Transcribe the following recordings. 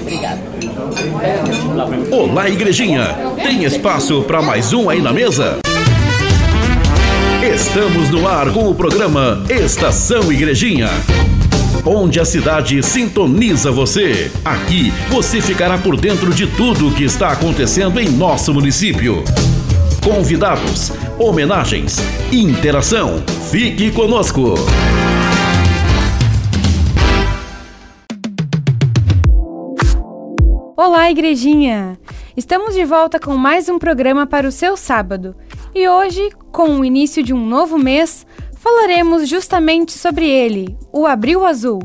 Obrigada. Olá, igrejinha. Tem espaço para mais um aí na mesa? Estamos no ar com o programa Estação Igrejinha. Onde a cidade sintoniza você. Aqui você ficará por dentro de tudo o que está acontecendo em nosso município. Convidados, homenagens, interação. Fique conosco. Olá, igrejinha! Estamos de volta com mais um programa para o seu sábado. E hoje, com o início de um novo mês, falaremos justamente sobre ele, o Abril Azul,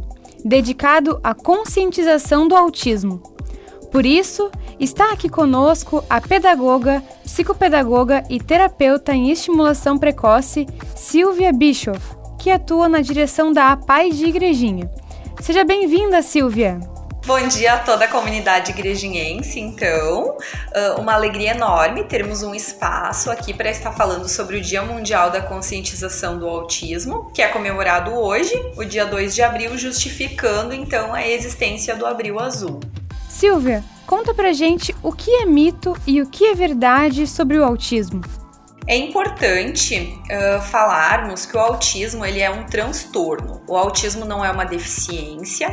dedicado à conscientização do autismo. Por isso, está aqui conosco a pedagoga, psicopedagoga e terapeuta em estimulação precoce, Silvia Bischoff, que atua na direção da APAI de Igrejinha. Seja bem-vinda, Silvia! Bom dia a toda a comunidade igrejinhense, então. Uma alegria enorme termos um espaço aqui para estar falando sobre o Dia Mundial da Conscientização do Autismo, que é comemorado hoje, o dia 2 de abril, justificando então a existência do Abril Azul. Silvia, conta pra gente o que é mito e o que é verdade sobre o autismo. É importante uh, falarmos que o autismo ele é um transtorno. O autismo não é uma deficiência,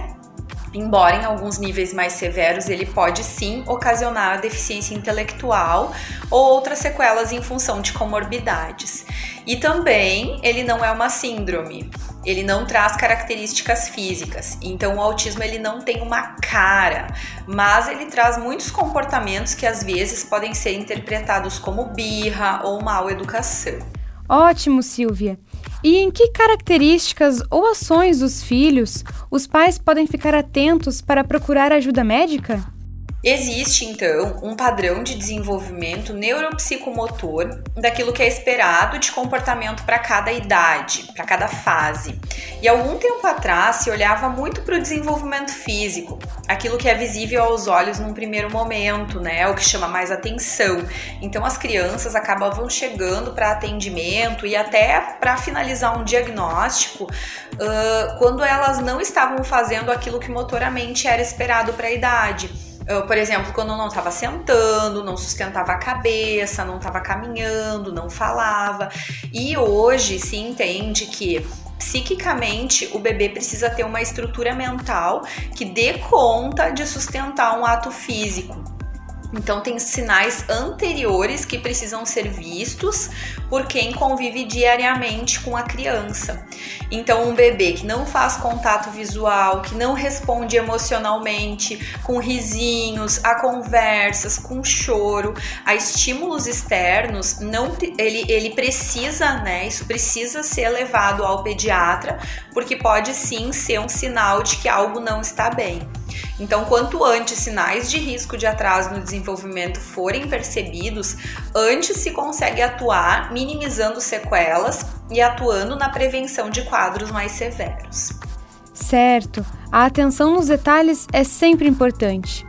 Embora em alguns níveis mais severos ele pode sim ocasionar deficiência intelectual ou outras sequelas em função de comorbidades. E também ele não é uma síndrome. Ele não traz características físicas. Então o autismo ele não tem uma cara, mas ele traz muitos comportamentos que às vezes podem ser interpretados como birra ou mal educação. Ótimo, Silvia. E em que características ou ações dos filhos os pais podem ficar atentos para procurar ajuda médica? Existe então um padrão de desenvolvimento neuropsicomotor daquilo que é esperado de comportamento para cada idade, para cada fase. E algum tempo atrás se olhava muito para o desenvolvimento físico, aquilo que é visível aos olhos num primeiro momento, né? O que chama mais atenção. Então as crianças acabavam chegando para atendimento e até para finalizar um diagnóstico uh, quando elas não estavam fazendo aquilo que motoramente era esperado para a idade. Eu, por exemplo, quando não estava sentando, não sustentava a cabeça, não estava caminhando, não falava. E hoje se entende que psiquicamente o bebê precisa ter uma estrutura mental que dê conta de sustentar um ato físico. Então, tem sinais anteriores que precisam ser vistos por quem convive diariamente com a criança. Então, um bebê que não faz contato visual, que não responde emocionalmente, com risinhos, a conversas, com choro, a estímulos externos, não, ele, ele precisa, né? Isso precisa ser levado ao pediatra, porque pode sim ser um sinal de que algo não está bem. Então, quanto antes sinais de risco de atraso no desenvolvimento forem percebidos, antes se consegue atuar minimizando sequelas e atuando na prevenção de quadros mais severos. Certo, a atenção nos detalhes é sempre importante.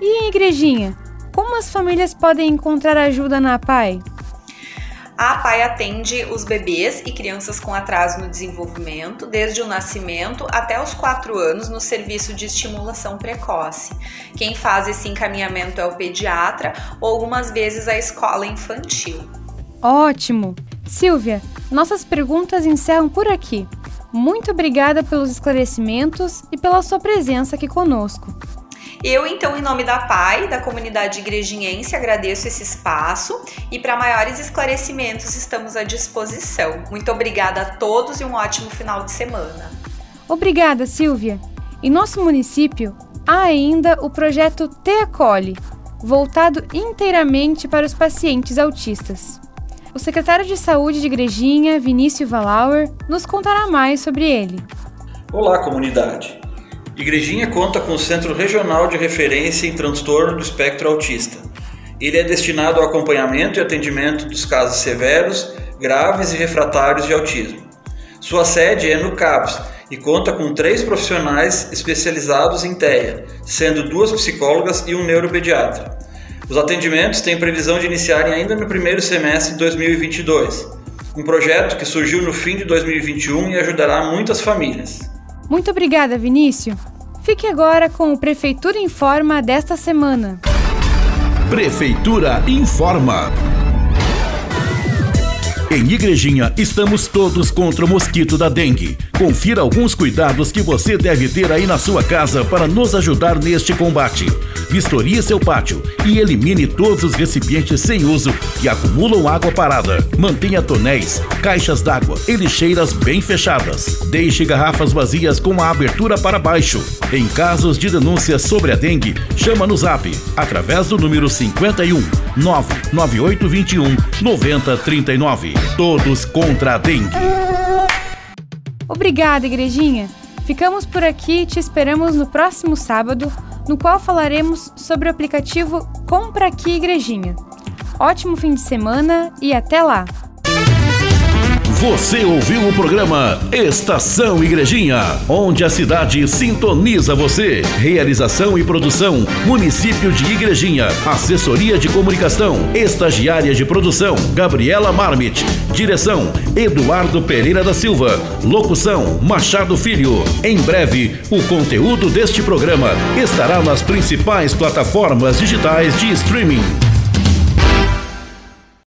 E em igrejinha, como as famílias podem encontrar ajuda na PAI? A APAI atende os bebês e crianças com atraso no desenvolvimento, desde o nascimento até os 4 anos, no serviço de estimulação precoce. Quem faz esse encaminhamento é o pediatra ou algumas vezes a escola infantil. Ótimo! Silvia, nossas perguntas encerram por aqui. Muito obrigada pelos esclarecimentos e pela sua presença aqui conosco. Eu, então, em nome da PAI, da comunidade igrejinhense, agradeço esse espaço e para maiores esclarecimentos estamos à disposição. Muito obrigada a todos e um ótimo final de semana. Obrigada, Silvia. Em nosso município, há ainda o projeto Te Acolhe, voltado inteiramente para os pacientes autistas. O secretário de Saúde de Igrejinha, Vinícius Valauer, nos contará mais sobre ele. Olá, comunidade. Igrejinha conta com o Centro Regional de Referência em Transtorno do Espectro Autista. Ele é destinado ao acompanhamento e atendimento dos casos severos, graves e refratários de autismo. Sua sede é no CAPS e conta com três profissionais especializados em TEA, sendo duas psicólogas e um neuropediatra. Os atendimentos têm previsão de iniciarem ainda no primeiro semestre de 2022, um projeto que surgiu no fim de 2021 e ajudará muitas famílias. Muito obrigada, Vinícius. Fique agora com o Prefeitura Informa desta semana. Prefeitura Informa. Em Igrejinha, estamos todos contra o mosquito da dengue. Confira alguns cuidados que você deve ter aí na sua casa para nos ajudar neste combate. Vistorie seu pátio e elimine todos os recipientes sem uso que acumulam água parada. Mantenha tonéis, caixas d'água e lixeiras bem fechadas. Deixe garrafas vazias com a abertura para baixo. Em casos de denúncias sobre a dengue, chama no zap através do número 51 99821 9039. Todos contra a dengue. Obrigada, igrejinha. Ficamos por aqui e te esperamos no próximo sábado, no qual falaremos sobre o aplicativo Compra Aqui Igrejinha. Ótimo fim de semana e até lá! Você ouviu o programa Estação Igrejinha, onde a cidade sintoniza você. Realização e produção: Município de Igrejinha. Assessoria de Comunicação. Estagiária de produção: Gabriela Marmit. Direção: Eduardo Pereira da Silva. Locução: Machado Filho. Em breve, o conteúdo deste programa estará nas principais plataformas digitais de streaming.